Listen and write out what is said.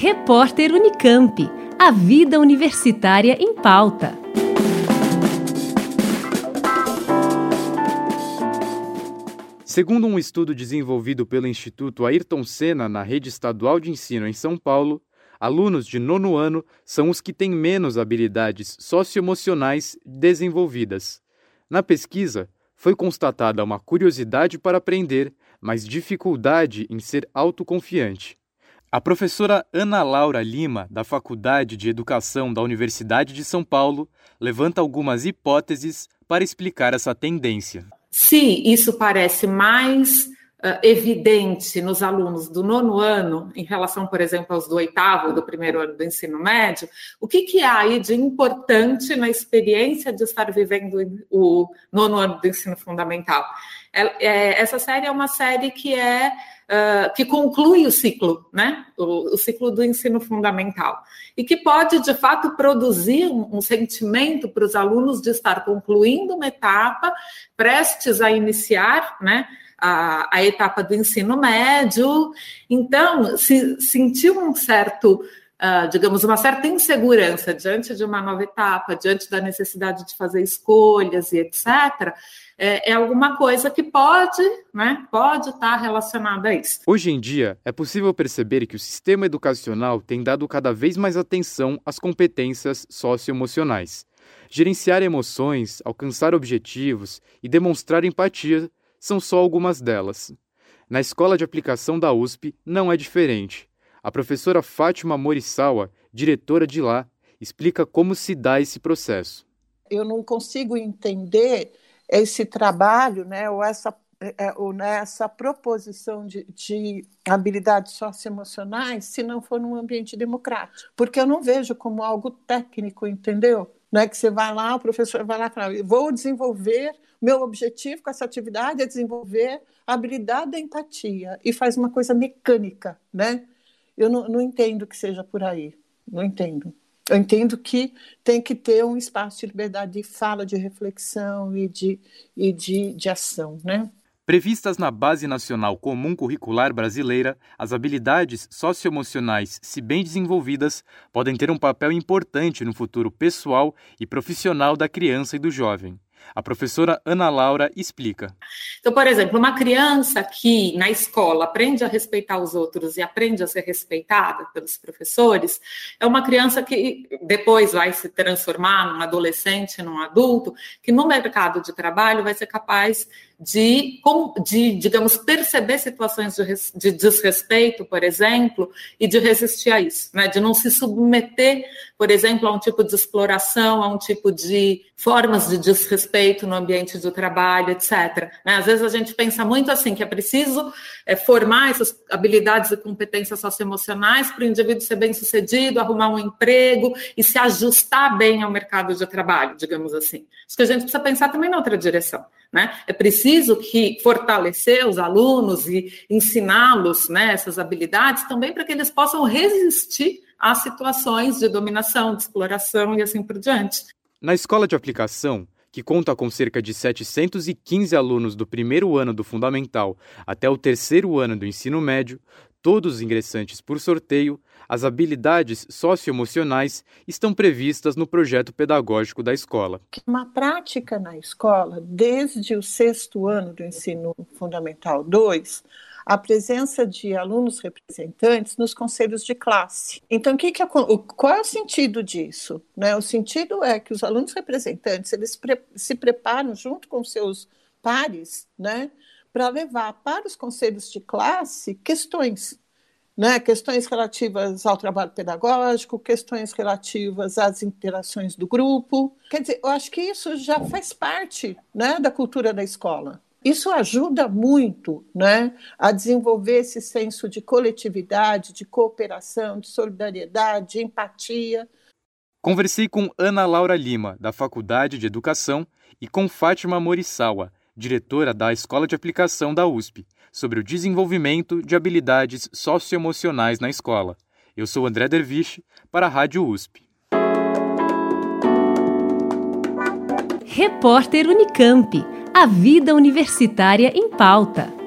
Repórter Unicamp. A vida universitária em pauta. Segundo um estudo desenvolvido pelo Instituto Ayrton Senna na rede estadual de ensino em São Paulo, alunos de nono ano são os que têm menos habilidades socioemocionais desenvolvidas. Na pesquisa, foi constatada uma curiosidade para aprender, mas dificuldade em ser autoconfiante. A professora Ana Laura Lima, da Faculdade de Educação da Universidade de São Paulo, levanta algumas hipóteses para explicar essa tendência. Se isso parece mais uh, evidente nos alunos do nono ano, em relação, por exemplo, aos do oitavo, do primeiro ano do ensino médio, o que, que há aí de importante na experiência de estar vivendo o nono ano do ensino fundamental? É, é, essa série é uma série que é que conclui o ciclo, né? O, o, ciclo do ensino fundamental. E que pode, de fato, produzir um, um sentimento para os alunos de estar concluindo uma etapa, prestes a iniciar, né? A, a etapa do ensino médio. Então, se sentiu um certo Uh, digamos, uma certa insegurança diante de uma nova etapa, diante da necessidade de fazer escolhas e etc., é, é alguma coisa que pode, né, pode estar relacionada a isso. Hoje em dia, é possível perceber que o sistema educacional tem dado cada vez mais atenção às competências socioemocionais. Gerenciar emoções, alcançar objetivos e demonstrar empatia são só algumas delas. Na escola de aplicação da USP não é diferente. A professora Fátima Morisawa, diretora de lá, explica como se dá esse processo. Eu não consigo entender esse trabalho, né, ou essa, é, ou nessa né, proposição de, de habilidades socioemocionais se não for num ambiente democrático. Porque eu não vejo como algo técnico, entendeu? Não é que você vai lá, o professor vai lá e fala, vou desenvolver, meu objetivo com essa atividade é desenvolver a habilidade da empatia, e faz uma coisa mecânica, né? Eu não, não entendo que seja por aí, não entendo. Eu entendo que tem que ter um espaço de liberdade de fala, de reflexão e de, e de, de ação, né? Previstas na Base Nacional Comum Curricular Brasileira, as habilidades socioemocionais, se bem desenvolvidas, podem ter um papel importante no futuro pessoal e profissional da criança e do jovem. A professora Ana Laura explica. Então, por exemplo, uma criança que na escola aprende a respeitar os outros e aprende a ser respeitada pelos professores, é uma criança que depois vai se transformar num adolescente, num adulto, que no mercado de trabalho vai ser capaz de, de digamos, perceber situações de, de, desrespeito, por exemplo, e de resistir a isso, né? de não se submeter, por exemplo, a um tipo de exploração, a um tipo de formas de desrespeito no ambiente do trabalho, etc. Né? Às vezes a gente pensa muito assim, que é preciso é, formar essas habilidades e competências socioemocionais para o indivíduo ser bem sucedido, arrumar um emprego e se ajustar bem ao mercado de trabalho, digamos assim. Acho que a gente precisa pensar também na outra direção. Né? É preciso que fortalecer os alunos e ensiná-los né, essas habilidades também para que eles possam resistir a situações de dominação, de exploração e assim por diante. Na escola de aplicação, que conta com cerca de 715 alunos do primeiro ano do fundamental até o terceiro ano do ensino médio, todos os ingressantes por sorteio, as habilidades socioemocionais estão previstas no projeto pedagógico da escola. Uma prática na escola, desde o sexto ano do ensino fundamental 2, a presença de alunos representantes nos conselhos de classe. Então, que que qual é o sentido disso? Né? O sentido é que os alunos representantes eles pre se preparam junto com seus pares, né, para levar para os conselhos de classe questões né, questões relativas ao trabalho pedagógico, questões relativas às interações do grupo. Quer dizer, eu acho que isso já faz parte né, da cultura da escola. Isso ajuda muito né, a desenvolver esse senso de coletividade, de cooperação, de solidariedade, de empatia. Conversei com Ana Laura Lima, da Faculdade de Educação, e com Fátima Morisawa, diretora da Escola de Aplicação da USP, sobre o desenvolvimento de habilidades socioemocionais na escola. Eu sou André Derviche, para a Rádio USP. Repórter Unicamp. A vida universitária em pauta.